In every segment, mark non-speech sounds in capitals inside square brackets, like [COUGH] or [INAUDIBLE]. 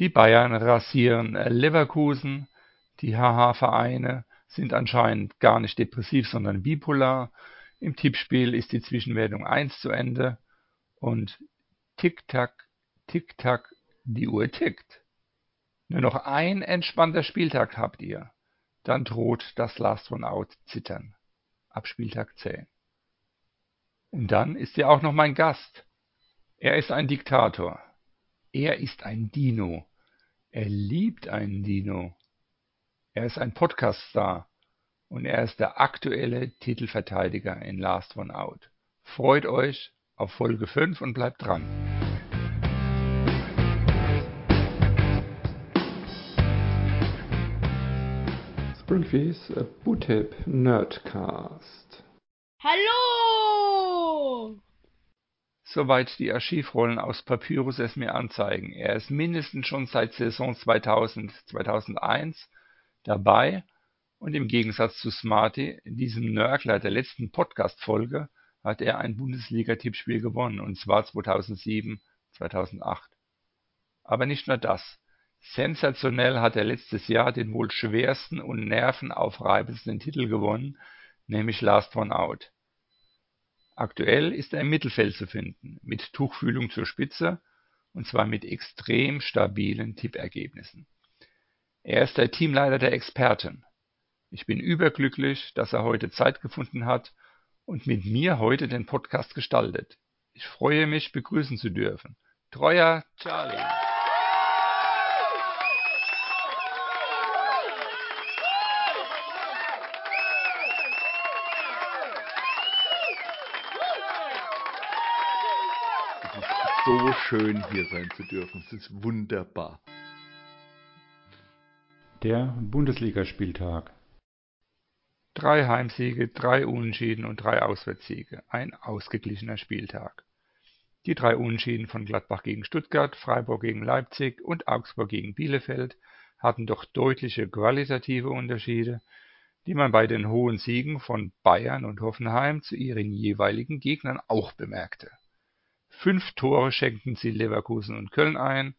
Die Bayern rasieren Leverkusen, die HH-Vereine sind anscheinend gar nicht depressiv, sondern bipolar. Im Tippspiel ist die Zwischenwertung 1 zu Ende und tick-tack, tick-tack, die Uhr tickt. Nur noch ein entspannter Spieltag habt ihr, dann droht das Last One Out zittern. Ab Spieltag 10. Und dann ist er auch noch mein Gast. Er ist ein Diktator. Er ist ein Dino. Er liebt einen Dino. Er ist ein Podcast-Star und er ist der aktuelle Titelverteidiger in Last One Out. Freut euch auf Folge 5 und bleibt dran. Springfields Bootip Nerdcast. Hallo! Soweit die Archivrollen aus Papyrus es mir anzeigen. Er ist mindestens schon seit Saison 2000/2001 dabei und im Gegensatz zu Smarty, diesem Nörgler der letzten Podcast-Folge, hat er ein Bundesliga-Tippspiel gewonnen, und zwar 2007/2008. Aber nicht nur das. Sensationell hat er letztes Jahr den wohl schwersten und nervenaufreibendsten Titel gewonnen, nämlich Last One Out Aktuell ist er im Mittelfeld zu finden, mit Tuchfühlung zur Spitze, und zwar mit extrem stabilen Tippergebnissen. Er ist der Teamleiter der Experten. Ich bin überglücklich, dass er heute Zeit gefunden hat und mit mir heute den Podcast gestaltet. Ich freue mich, begrüßen zu dürfen. Treuer Charlie. So schön, hier sein zu dürfen. Es ist wunderbar. Der Bundesligaspieltag. Drei Heimsiege, drei Unentschieden und drei Auswärtssiege. Ein ausgeglichener Spieltag. Die drei Unentschieden von Gladbach gegen Stuttgart, Freiburg gegen Leipzig und Augsburg gegen Bielefeld hatten doch deutliche qualitative Unterschiede, die man bei den hohen Siegen von Bayern und Hoffenheim zu ihren jeweiligen Gegnern auch bemerkte Fünf Tore schenkten sie Leverkusen und Köln ein,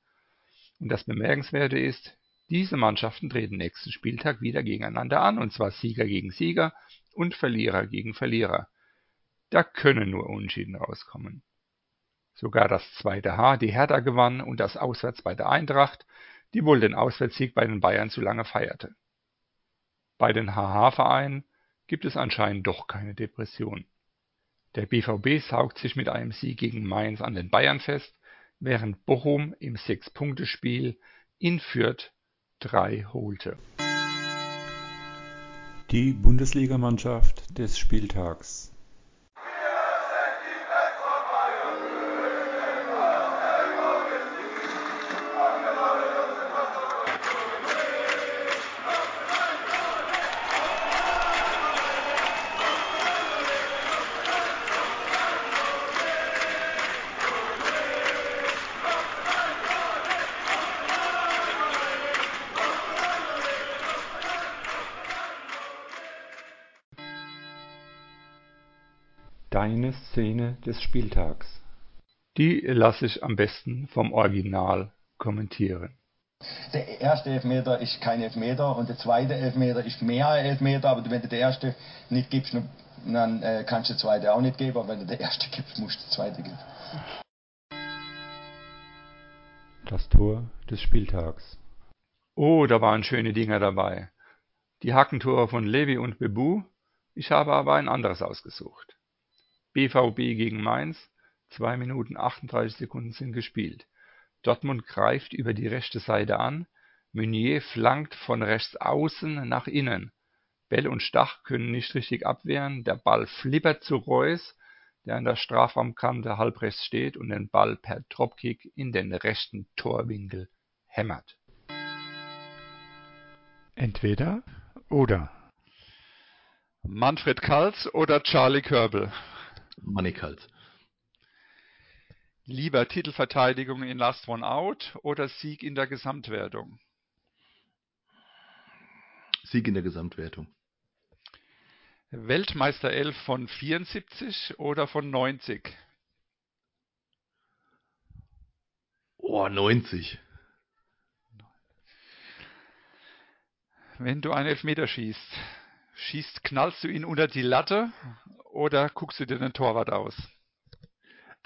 und das Bemerkenswerte ist, diese Mannschaften treten nächsten Spieltag wieder gegeneinander an, und zwar Sieger gegen Sieger und Verlierer gegen Verlierer. Da können nur Unentschieden rauskommen. Sogar das zweite H, die Hertha gewann und das auswärts bei der Eintracht, die wohl den Auswärtssieg bei den Bayern zu lange feierte. Bei den HH-Vereinen gibt es anscheinend doch keine Depression. Der BVB saugt sich mit einem Sieg gegen Mainz an den Bayern fest, während Bochum im Sechs-Punkte-Spiel in Fürth drei holte. Die Bundesligamannschaft des Spieltags Deine Szene des Spieltags. Die lasse ich am besten vom Original kommentieren. Der erste Elfmeter ist kein Elfmeter und der zweite Elfmeter ist mehr Elfmeter, aber wenn du den ersten nicht gibst, dann äh, kannst du den zweiten auch nicht geben, aber wenn du den ersten gibst, musst du den zweiten geben. Das Tor des Spieltags. Oh, da waren schöne Dinger dabei. Die Hackentore von Levi und Bebu. Ich habe aber ein anderes ausgesucht. BVB gegen Mainz, 2 Minuten 38 Sekunden sind gespielt. Dortmund greift über die rechte Seite an, Meunier flankt von rechts außen nach innen. Bell und Stach können nicht richtig abwehren, der Ball flippert zu Reus, der an der Strafraumkante halbrechts steht und den Ball per Dropkick in den rechten Torwinkel hämmert. Entweder oder. Manfred Kals oder Charlie Körbel? Mannigalt. Lieber Titelverteidigung in Last One Out oder Sieg in der Gesamtwertung? Sieg in der Gesamtwertung. Weltmeister 11 von 74 oder von 90? Oh, 90. Wenn du einen Elfmeter schießt, schießt, knallst du ihn unter die Latte oder guckst du dir den Torwart aus?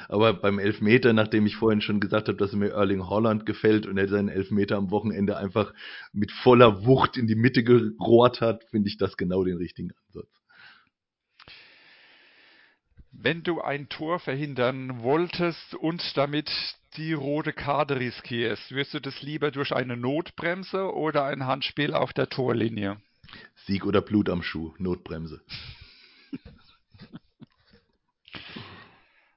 Aber beim Elfmeter, nachdem ich vorhin schon gesagt habe, dass mir Erling Holland gefällt und er seinen Elfmeter am Wochenende einfach mit voller Wucht in die Mitte gerohrt hat, finde ich das genau den richtigen Ansatz. Wenn du ein Tor verhindern wolltest und damit die rote Karte riskierst, wirst du das lieber durch eine Notbremse oder ein Handspiel auf der Torlinie? Sieg oder Blut am Schuh, Notbremse.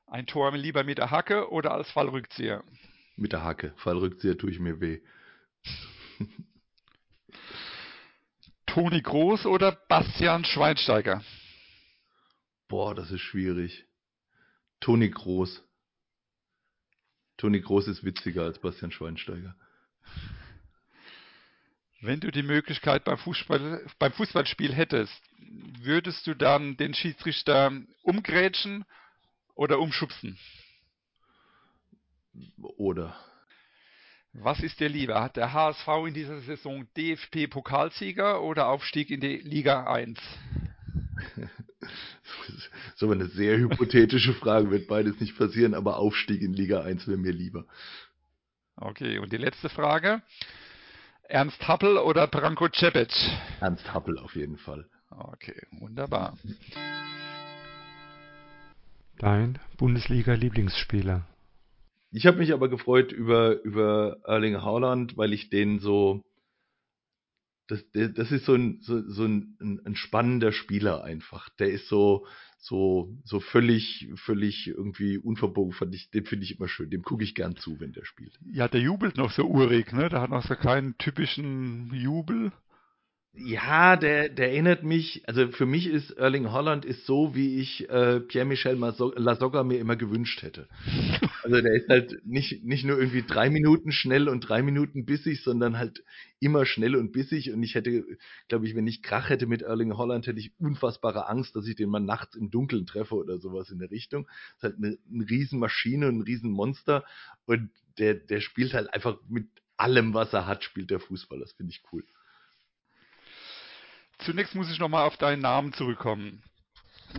Ein Tor lieber mit der Hacke oder als Fallrückzieher? Mit der Hacke. Fallrückzieher tue ich mir weh. Toni Groß oder Bastian Schweinsteiger? Boah, das ist schwierig. Toni Groß. Toni Groß ist witziger als Bastian Schweinsteiger. Wenn du die Möglichkeit beim, Fußball, beim Fußballspiel hättest, würdest du dann den Schiedsrichter umgrätschen oder umschubsen? Oder. Was ist dir lieber? Hat der HSV in dieser Saison DFB-Pokalsieger oder Aufstieg in die Liga 1? das ist aber eine sehr hypothetische Frage, wird beides nicht passieren, aber Aufstieg in Liga 1 wäre mir lieber. Okay, und die letzte Frage. Ernst Happel oder Branko Cepic? Ernst Happel auf jeden Fall. Okay, wunderbar. Dein Bundesliga-Lieblingsspieler? Ich habe mich aber gefreut über, über Erling Haaland, weil ich den so. Das, das ist so ein, so, so ein, ein spannender Spieler einfach. Der ist so, so, so völlig, völlig irgendwie unverbogen. Fand ich, den finde ich immer schön. Dem gucke ich gern zu, wenn der spielt. Ja, der jubelt noch so urig, ne? Der hat noch so keinen typischen Jubel. Ja, der, der erinnert mich, also für mich ist Erling Holland ist so, wie ich äh, Pierre-Michel Lasogga mir immer gewünscht hätte. [LAUGHS] Also der ist halt nicht, nicht nur irgendwie drei Minuten schnell und drei Minuten bissig, sondern halt immer schnell und bissig. Und ich hätte, glaube ich, wenn ich Krach hätte mit Erling Holland, hätte ich unfassbare Angst, dass ich den mal nachts im Dunkeln treffe oder sowas in der Richtung. ist halt eine, eine Riesenmaschine, ein Riesenmonster. Und der, der spielt halt einfach mit allem, was er hat, spielt der Fußball. Das finde ich cool. Zunächst muss ich nochmal auf deinen Namen zurückkommen.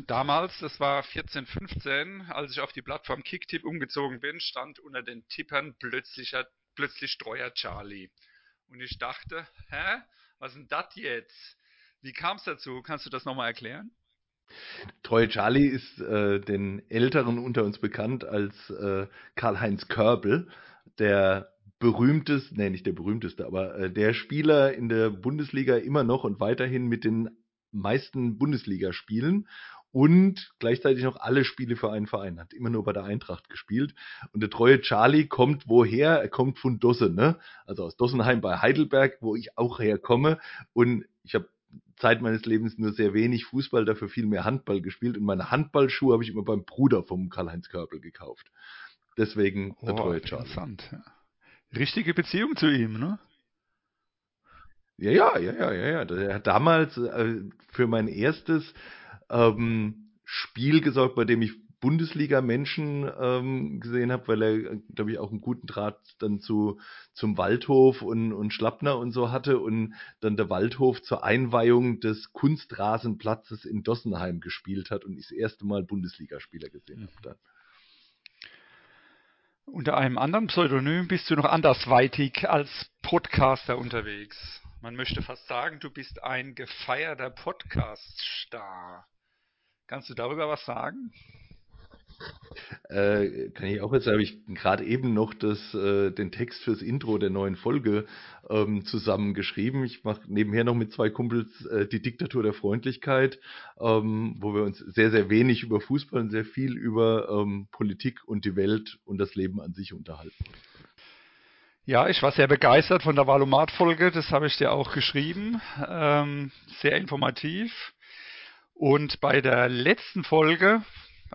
Damals, das war 1415, als ich auf die Plattform Kicktip umgezogen bin, stand unter den Tippern plötzlicher, plötzlich Treuer Charlie. Und ich dachte, hä? Was ist denn das jetzt? Wie kam es dazu? Kannst du das nochmal erklären? Treue Charlie ist äh, den Älteren unter uns bekannt als äh, Karl-Heinz Körbel, der berühmteste, nee, nicht der berühmteste, aber äh, der Spieler in der Bundesliga immer noch und weiterhin mit den meisten Bundesligaspielen und gleichzeitig noch alle Spiele für einen Verein. Hat immer nur bei der Eintracht gespielt. Und der treue Charlie kommt woher? Er kommt von Dossen, ne? Also aus Dossenheim bei Heidelberg, wo ich auch herkomme. Und ich habe Zeit meines Lebens nur sehr wenig Fußball, dafür viel mehr Handball gespielt. Und meine Handballschuhe habe ich immer beim Bruder vom Karl-Heinz Körbel gekauft. Deswegen der oh, treue Charlie. Interessant, ja richtige Beziehung zu ihm, ne? Ja, ja, ja, ja, ja, ja. Er hat damals äh, für mein erstes ähm, Spiel gesorgt, bei dem ich Bundesliga-Menschen ähm, gesehen habe, weil er, glaube ich, auch einen guten Draht dann zu zum Waldhof und, und Schlappner und so hatte und dann der Waldhof zur Einweihung des Kunstrasenplatzes in Dossenheim gespielt hat und ich das erste Mal Bundesligaspieler gesehen habe dann. Unter einem anderen Pseudonym bist du noch andersweitig als Podcaster unterwegs. Man möchte fast sagen, du bist ein gefeierter Podcast-Star. Kannst du darüber was sagen? Äh, kann ich auch jetzt, habe ich gerade eben noch das, äh, den Text fürs Intro der neuen Folge ähm, zusammengeschrieben. Ich mache nebenher noch mit zwei Kumpels äh, die Diktatur der Freundlichkeit, ähm, wo wir uns sehr, sehr wenig über Fußball und sehr viel über ähm, Politik und die Welt und das Leben an sich unterhalten. Ja, ich war sehr begeistert von der Valomat-Folge, das habe ich dir auch geschrieben. Ähm, sehr informativ. Und bei der letzten Folge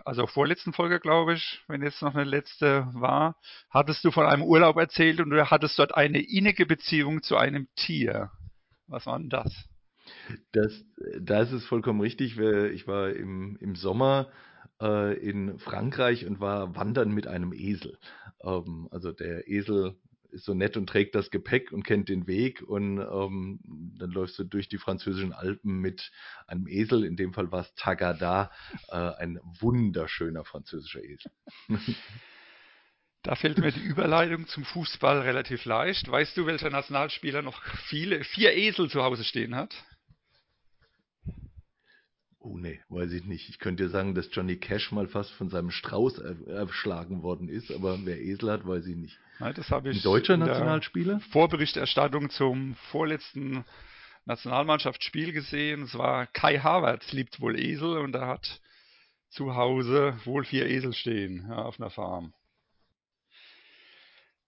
also vorletzten Folge, glaube ich, wenn jetzt noch eine letzte war, hattest du von einem Urlaub erzählt und du hattest dort eine innige Beziehung zu einem Tier. Was war denn das? Das, das ist vollkommen richtig. Ich war im, im Sommer äh, in Frankreich und war wandern mit einem Esel. Ähm, also der Esel ist so nett und trägt das Gepäck und kennt den Weg und ähm, dann läufst du durch die französischen Alpen mit einem Esel, in dem Fall war es Tagada, äh, ein wunderschöner französischer Esel. Da fällt mir die Überleitung zum Fußball relativ leicht. Weißt du, welcher Nationalspieler noch viele, vier Esel zu Hause stehen hat? Oh nee, weiß ich nicht. Ich könnte dir sagen, dass Johnny Cash mal fast von seinem Strauß erschlagen worden ist, aber wer Esel hat, weiß ich nicht. Nein, das habe ich Ein deutscher Nationalspieler? Vorberichterstattung zum vorletzten Nationalmannschaftsspiel gesehen. Es war Kai Havertz, liebt wohl Esel und er hat zu Hause wohl vier Esel stehen ja, auf einer Farm.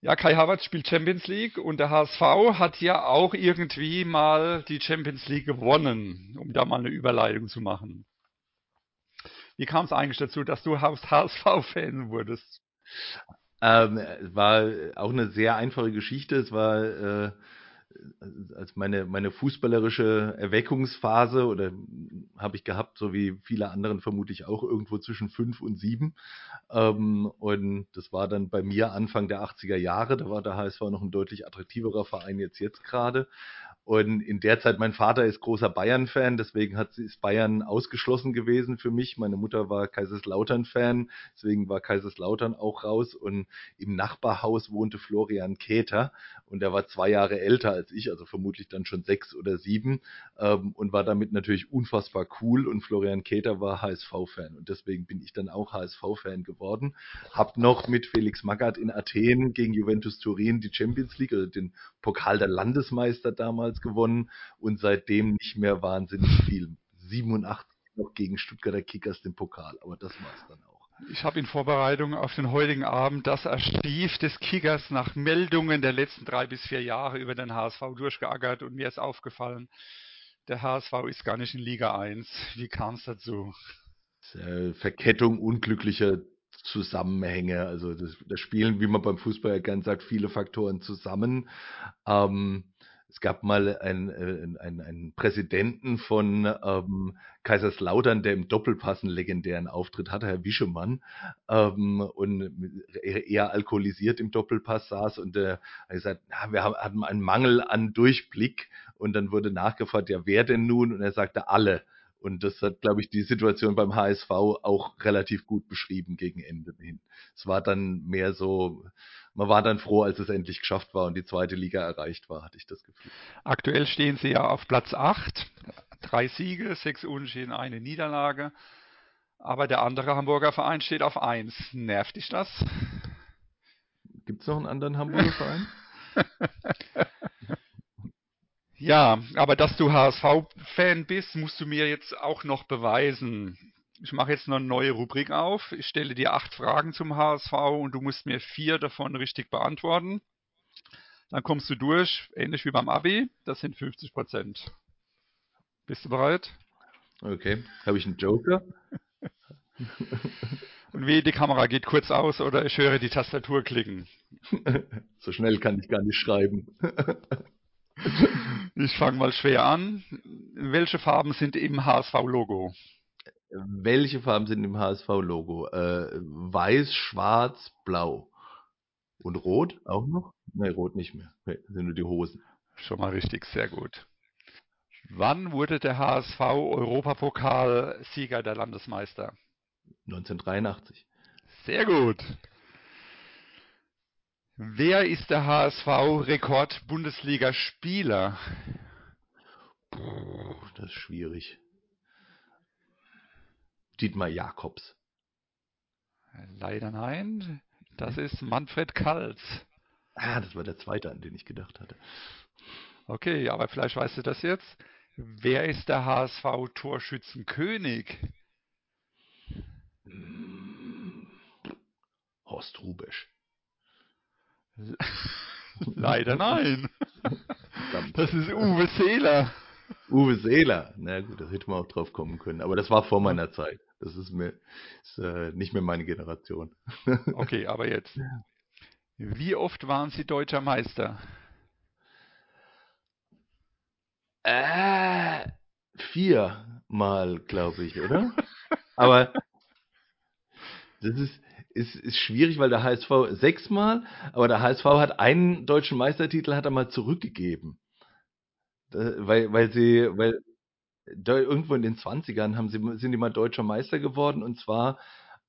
Ja, Kai Havertz spielt Champions League und der HSV hat ja auch irgendwie mal die Champions League gewonnen, um da mal eine Überleitung zu machen. Wie kam es eigentlich dazu, dass du HSV-Fan wurdest? Ähm, war auch eine sehr einfache Geschichte. Es war äh, als meine, meine fußballerische Erweckungsphase oder habe ich gehabt, so wie viele anderen vermutlich auch irgendwo zwischen fünf und sieben. Ähm, und das war dann bei mir Anfang der 80er Jahre. Da war der HSV noch ein deutlich attraktiverer Verein jetzt jetzt gerade. Und in der Zeit, mein Vater ist großer Bayern-Fan, deswegen hat, ist Bayern ausgeschlossen gewesen für mich. Meine Mutter war Kaiserslautern-Fan, deswegen war Kaiserslautern auch raus. Und im Nachbarhaus wohnte Florian Keter und er war zwei Jahre älter als ich, also vermutlich dann schon sechs oder sieben ähm, und war damit natürlich unfassbar cool. Und Florian Keter war HSV-Fan und deswegen bin ich dann auch HSV-Fan geworden. Hab noch mit Felix Magath in Athen gegen Juventus Turin die Champions League, also den Pokal der Landesmeister damals gewonnen und seitdem nicht mehr wahnsinnig viel. 87 noch gegen Stuttgarter Kickers den Pokal, aber das war es dann auch. Ich habe in Vorbereitung auf den heutigen Abend das Archiv des Kickers nach Meldungen der letzten drei bis vier Jahre über den HSV durchgeackert und mir ist aufgefallen, der HSV ist gar nicht in Liga 1. Wie kam es dazu? Äh, Verkettung unglücklicher Zusammenhänge. Also das, das spielen, wie man beim Fußball ja gern sagt, viele Faktoren zusammen. Ähm, es gab mal einen, äh, einen, einen Präsidenten von ähm, Kaiserslautern, der im Doppelpass einen legendären Auftritt hatte, Herr Wischemann, ähm, und eher alkoholisiert im Doppelpass saß und der hat gesagt, na, wir haben, hatten einen Mangel an Durchblick und dann wurde nachgefragt, ja, wer denn nun? Und er sagte, alle. Und das hat, glaube ich, die Situation beim HSV auch relativ gut beschrieben gegen Ende hin. Es war dann mehr so, man war dann froh, als es endlich geschafft war und die zweite Liga erreicht war, hatte ich das Gefühl. Aktuell stehen sie ja auf Platz 8. Drei Siege, sechs Unentschieden, eine Niederlage. Aber der andere Hamburger Verein steht auf 1. Nervt dich das? Gibt es noch einen anderen Hamburger Verein? [LAUGHS] Ja, aber dass du HSV-Fan bist, musst du mir jetzt auch noch beweisen. Ich mache jetzt noch eine neue Rubrik auf. Ich stelle dir acht Fragen zum HSV und du musst mir vier davon richtig beantworten. Dann kommst du durch, ähnlich wie beim Abi. Das sind 50 Prozent. Bist du bereit? Okay. Habe ich einen Joker? [LAUGHS] Und wie die Kamera geht kurz aus oder ich höre die Tastatur klicken. [LAUGHS] so schnell kann ich gar nicht schreiben. [LAUGHS] [LAUGHS] Ich fange mal schwer an. Welche Farben sind im HSV-Logo? Welche Farben sind im HSV-Logo? Äh, weiß, schwarz, blau. Und rot auch noch? Nein, rot nicht mehr. Nee, sind nur die Hosen. Schon mal richtig, sehr gut. Wann wurde der HSV Europapokal-Sieger der Landesmeister? 1983. Sehr gut. Wer ist der HSV-Rekord-Bundesliga-Spieler? Das ist schwierig. Dietmar Jakobs. Leider nein. Das ist Manfred Kals. Ah, das war der zweite, an den ich gedacht hatte. Okay, aber vielleicht weißt du das jetzt. Wer ist der HSV-Torschützenkönig? Horst Rubesch. [LAUGHS] Leider nein. Das ist Uwe Seeler. Uwe Seeler. Na gut, da hätte man auch drauf kommen können. Aber das war vor meiner Zeit. Das ist mir ist, äh, nicht mehr meine Generation. [LAUGHS] Okay, aber jetzt. Wie oft waren Sie deutscher Meister? Äh, viermal, glaube ich, oder? Aber [LAUGHS] das ist, ist, ist schwierig, weil der HSV sechsmal, aber der HSV hat einen deutschen Meistertitel hat er mal zurückgegeben. Weil, weil sie, weil irgendwo in den 20ern haben sie, sind die mal deutscher Meister geworden und zwar,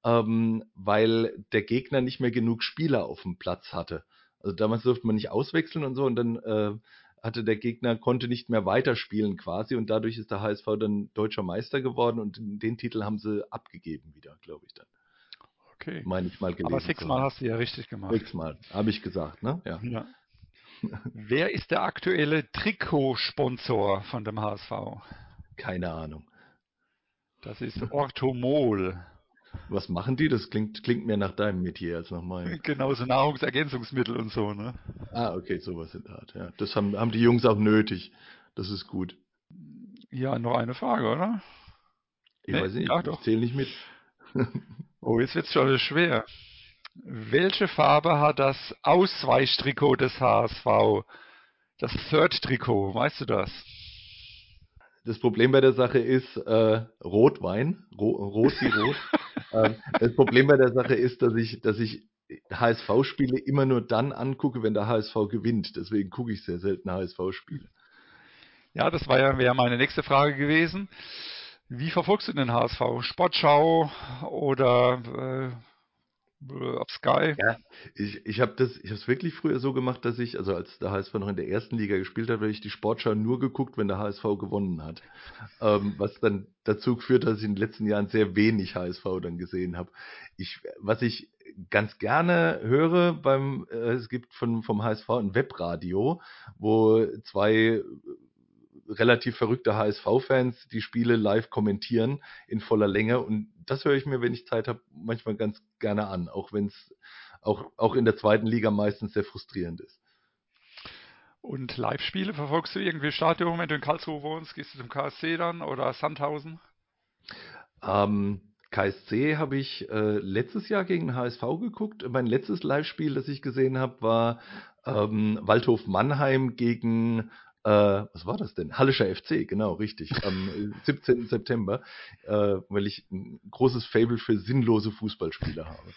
ähm, weil der Gegner nicht mehr genug Spieler auf dem Platz hatte. Also damals durfte man nicht auswechseln und so und dann äh, hatte der Gegner, konnte nicht mehr weiterspielen quasi und dadurch ist der HSV dann deutscher Meister geworden und den Titel haben sie abgegeben wieder, glaube ich dann. Okay. Meine ich mal gelesen. Aber sechsmal hast du ja richtig gemacht. Sechsmal, habe ich gesagt, ne? Ja. ja. [LAUGHS] Wer ist der aktuelle Trikotsponsor von dem HSV? Keine Ahnung. Das ist Orthomol. Was machen die? Das klingt, klingt mehr nach deinem Metier als nach meinem. [LAUGHS] Genau, so Nahrungsergänzungsmittel und so, ne? Ah, okay, sowas in der Art, ja. Das haben, haben die Jungs auch nötig. Das ist gut. Ja, noch eine Frage, oder? Ich nee, weiß nicht, ja, ich zähle nicht mit. [LAUGHS] oh, jetzt wird es schon schwer. Welche Farbe hat das Ausweichtrikot des HSV? Das Third-Trikot, weißt du das? Das Problem bei der Sache ist äh, Rotwein, Ro rot wie rot. [LAUGHS] ähm, das Problem bei der Sache ist, dass ich, dass ich HSV-Spiele immer nur dann angucke, wenn der HSV gewinnt. Deswegen gucke ich sehr selten HSV-Spiele. Ja, das war ja, wäre meine nächste Frage gewesen. Wie verfolgst du den HSV? Sportschau oder äh, äh, auf Sky. Ja, ich, ich habe das, ich habe es wirklich früher so gemacht, dass ich, also als der HSV noch in der ersten Liga gespielt hat, habe ich die Sportschau nur geguckt, wenn der HSV gewonnen hat. Ähm, was dann dazu geführt dass ich in den letzten Jahren sehr wenig HSV dann gesehen habe. Ich, was ich ganz gerne höre beim, äh, es gibt von, vom HSV ein Webradio, wo zwei relativ verrückte HSV-Fans die Spiele live kommentieren in voller Länge. Und das höre ich mir, wenn ich Zeit habe, manchmal ganz gerne an, auch wenn es auch, auch in der zweiten Liga meistens sehr frustrierend ist. Und Live-Spiele verfolgst du irgendwie Stadion, wenn du in Karlsruhe wohnst? Gehst du zum KSC dann oder Sandhausen? Ähm, KSC habe ich äh, letztes Jahr gegen HSV geguckt. Mein letztes Live-Spiel, das ich gesehen habe, war ähm, Waldhof Mannheim gegen äh, was war das denn? Hallischer FC, genau, richtig. Am 17. September, äh, weil ich ein großes Fable für sinnlose Fußballspiele habe.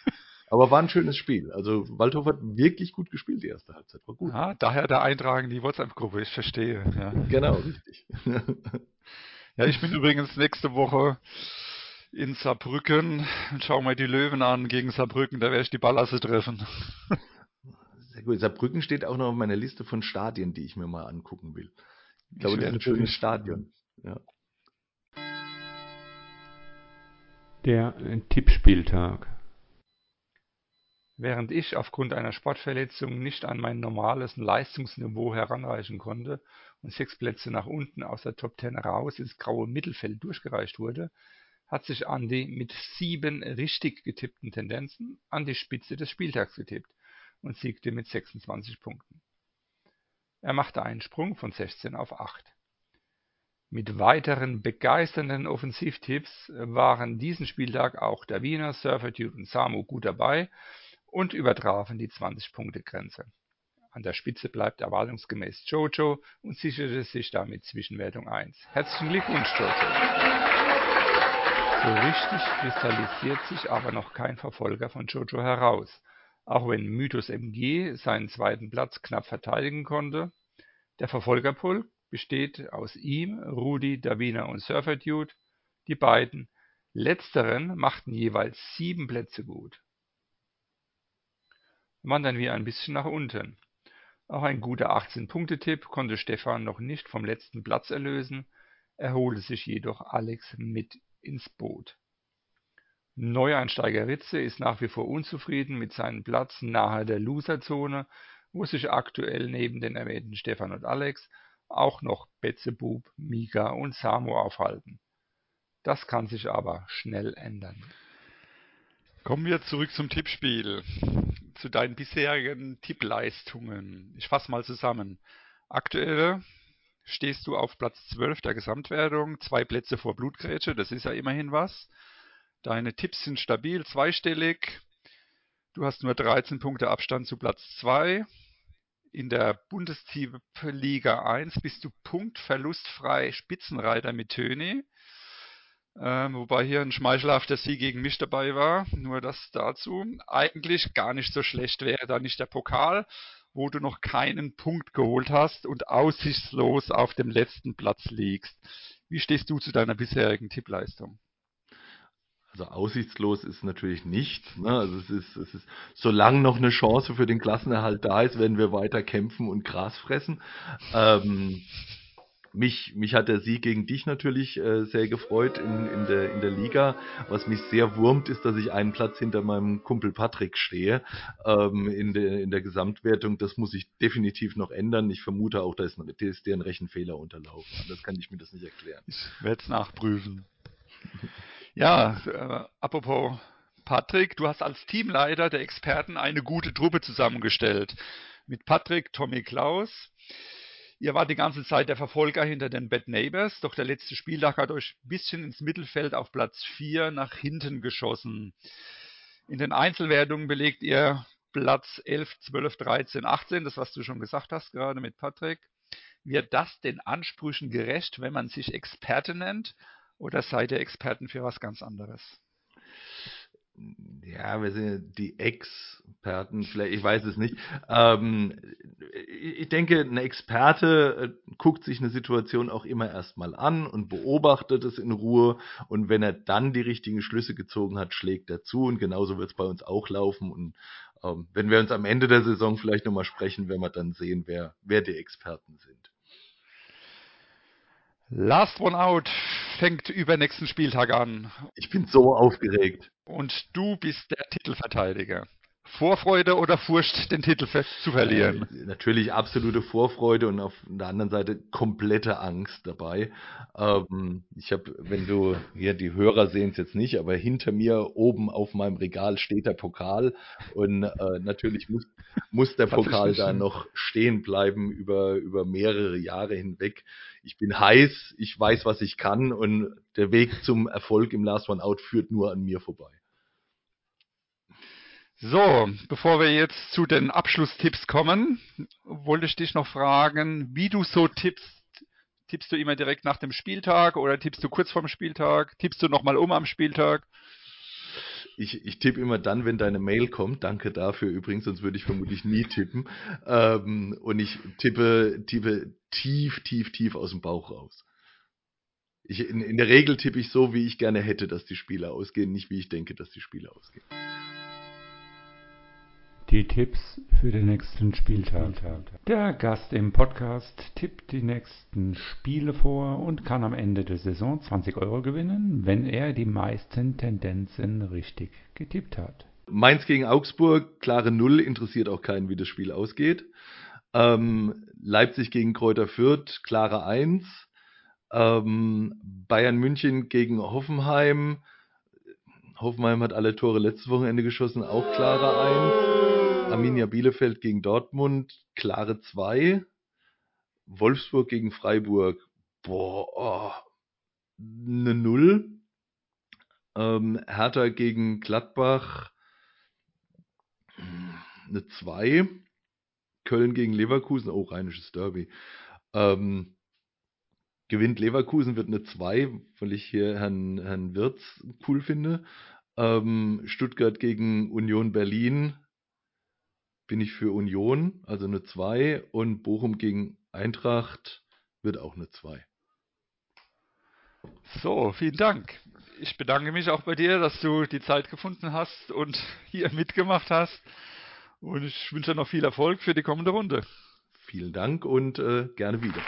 Aber war ein schönes Spiel. Also Waldhof hat wirklich gut gespielt, die erste Halbzeit. War gut. Ah, daher der Eintragen die WhatsApp-Gruppe, ich verstehe. Ja. Genau, richtig. [LAUGHS] ja, ich bin übrigens nächste Woche in Saarbrücken und schau mal die Löwen an gegen Saarbrücken, da werde ich die Ballasse treffen. [LAUGHS] Sehr gut. Saarbrücken steht auch noch auf meiner Liste von Stadien, die ich mir mal angucken will. Ich glaube, das ist ein schönes Stadion. Ja. Der äh, Tippspieltag. Während ich aufgrund einer Sportverletzung nicht an mein normales Leistungsniveau heranreichen konnte und sechs Plätze nach unten aus der Top Ten raus ins graue Mittelfeld durchgereicht wurde, hat sich Andi mit sieben richtig getippten Tendenzen an die Spitze des Spieltags getippt und siegte mit 26 Punkten. Er machte einen Sprung von 16 auf 8. Mit weiteren begeisternden Offensivtipps waren diesen Spieltag auch der Wiener, Surfertube und Samu gut dabei und übertrafen die 20-Punkte-Grenze. An der Spitze bleibt erwartungsgemäß Jojo und sicherte sich damit Zwischenwertung 1. Herzlichen Glückwunsch, Jojo! So richtig kristallisiert sich aber noch kein Verfolger von Jojo heraus auch wenn Mythos MG seinen zweiten Platz knapp verteidigen konnte. Der Verfolgerpulk besteht aus ihm, Rudi, Davina und Surfer Dude. Die beiden letzteren machten jeweils sieben Plätze gut. Wandern wir ein bisschen nach unten. Auch ein guter 18-Punkte-Tipp konnte Stefan noch nicht vom letzten Platz erlösen, er holte sich jedoch Alex mit ins Boot. Neueinsteiger Ritze ist nach wie vor unzufrieden mit seinem Platz nahe der Loserzone, wo sich aktuell neben den erwähnten Stefan und Alex auch noch Betzebub, Mika und Samu aufhalten. Das kann sich aber schnell ändern. Kommen wir zurück zum Tippspiel. Zu deinen bisherigen Tippleistungen. Ich fasse mal zusammen. Aktuell stehst du auf Platz 12 der Gesamtwertung, zwei Plätze vor Blutgrätsche, das ist ja immerhin was. Deine Tipps sind stabil, zweistellig. Du hast nur 13 Punkte Abstand zu Platz 2. In der Bundesliga 1 bist du punktverlustfrei Spitzenreiter mit Töni. Ähm, wobei hier ein schmeichelhafter Sieg gegen mich dabei war. Nur das dazu. Eigentlich gar nicht so schlecht wäre da nicht der Pokal, wo du noch keinen Punkt geholt hast und aussichtslos auf dem letzten Platz liegst. Wie stehst du zu deiner bisherigen Tippleistung? Also aussichtslos ist natürlich nichts. Ne? Also es ist, es ist, solange noch eine Chance für den Klassenerhalt da ist, werden wir weiter kämpfen und Gras fressen. Ähm, mich, mich hat der Sieg gegen dich natürlich äh, sehr gefreut in, in, der, in der Liga. Was mich sehr wurmt, ist, dass ich einen Platz hinter meinem Kumpel Patrick stehe ähm, in, der, in der Gesamtwertung. Das muss ich definitiv noch ändern. Ich vermute auch, da ist, da ist dir ein Rechenfehler unterlaufen. Das kann ich mir das nicht erklären. Ich werde es nachprüfen. [LAUGHS] Ja, äh, apropos Patrick, du hast als Teamleiter der Experten eine gute Truppe zusammengestellt. Mit Patrick, Tommy Klaus. Ihr wart die ganze Zeit der Verfolger hinter den Bad Neighbors, doch der letzte Spieltag hat euch ein bisschen ins Mittelfeld auf Platz 4 nach hinten geschossen. In den Einzelwertungen belegt ihr Platz 11, 12, 13, 18, das was du schon gesagt hast gerade mit Patrick. Wird das den Ansprüchen gerecht, wenn man sich Experte nennt? Oder seid ihr Experten für was ganz anderes? Ja, wir sind die Experten, vielleicht, ich weiß es nicht. Ähm, ich denke, ein Experte äh, guckt sich eine Situation auch immer erstmal an und beobachtet es in Ruhe. Und wenn er dann die richtigen Schlüsse gezogen hat, schlägt er zu. Und genauso wird es bei uns auch laufen. Und ähm, wenn wir uns am Ende der Saison vielleicht nochmal sprechen, werden wir dann sehen, wer, wer die Experten sind. Last One Out fängt übernächsten Spieltag an. Ich bin so aufgeregt. Und du bist der Titelverteidiger. Vorfreude oder Furcht, [LAUGHS] den Titel zu verlieren? Äh, natürlich absolute Vorfreude und auf der anderen Seite komplette Angst dabei. Ähm, ich habe, wenn du, hier die Hörer sehen es jetzt nicht, aber hinter mir oben auf meinem Regal steht der Pokal und äh, natürlich muss, muss der Pokal da noch stehen bleiben über, über mehrere Jahre hinweg. Ich bin heiß, ich weiß, was ich kann und der Weg zum Erfolg im Last One Out führt nur an mir vorbei. So, bevor wir jetzt zu den Abschlusstipps kommen, wollte ich dich noch fragen, wie du so tippst. Tippst du immer direkt nach dem Spieltag oder tippst du kurz vorm Spieltag? Tippst du nochmal um am Spieltag? Ich, ich tippe immer dann, wenn deine Mail kommt. Danke dafür übrigens, sonst würde ich vermutlich nie tippen. Ähm, und ich tippe, tippe tief, tief, tief aus dem Bauch raus. Ich, in, in der Regel tippe ich so, wie ich gerne hätte, dass die Spiele ausgehen, nicht wie ich denke, dass die Spiele ausgehen. Die Tipps für den nächsten Spieltag. Der Gast im Podcast tippt die nächsten Spiele vor und kann am Ende der Saison 20 Euro gewinnen, wenn er die meisten Tendenzen richtig getippt hat. Mainz gegen Augsburg, klare Null, interessiert auch keinen, wie das Spiel ausgeht. Ähm, Leipzig gegen Kräuter Fürth, klare Eins. Ähm, Bayern München gegen Hoffenheim. Hoffenheim hat alle Tore letztes Wochenende geschossen, auch klare Eins. Arminia Bielefeld gegen Dortmund, klare 2. Wolfsburg gegen Freiburg, boah, oh, eine 0. Ähm, Hertha gegen Gladbach, eine 2. Köln gegen Leverkusen, oh, rheinisches Derby. Ähm, gewinnt Leverkusen, wird eine 2, weil ich hier Herrn, Herrn Wirz cool finde. Ähm, Stuttgart gegen Union Berlin, bin ich für Union, also eine 2 und Bochum gegen Eintracht wird auch eine 2. So, vielen Dank. Ich bedanke mich auch bei dir, dass du die Zeit gefunden hast und hier [LAUGHS] mitgemacht hast. Und ich wünsche noch viel Erfolg für die kommende Runde. Vielen Dank und äh, gerne wieder.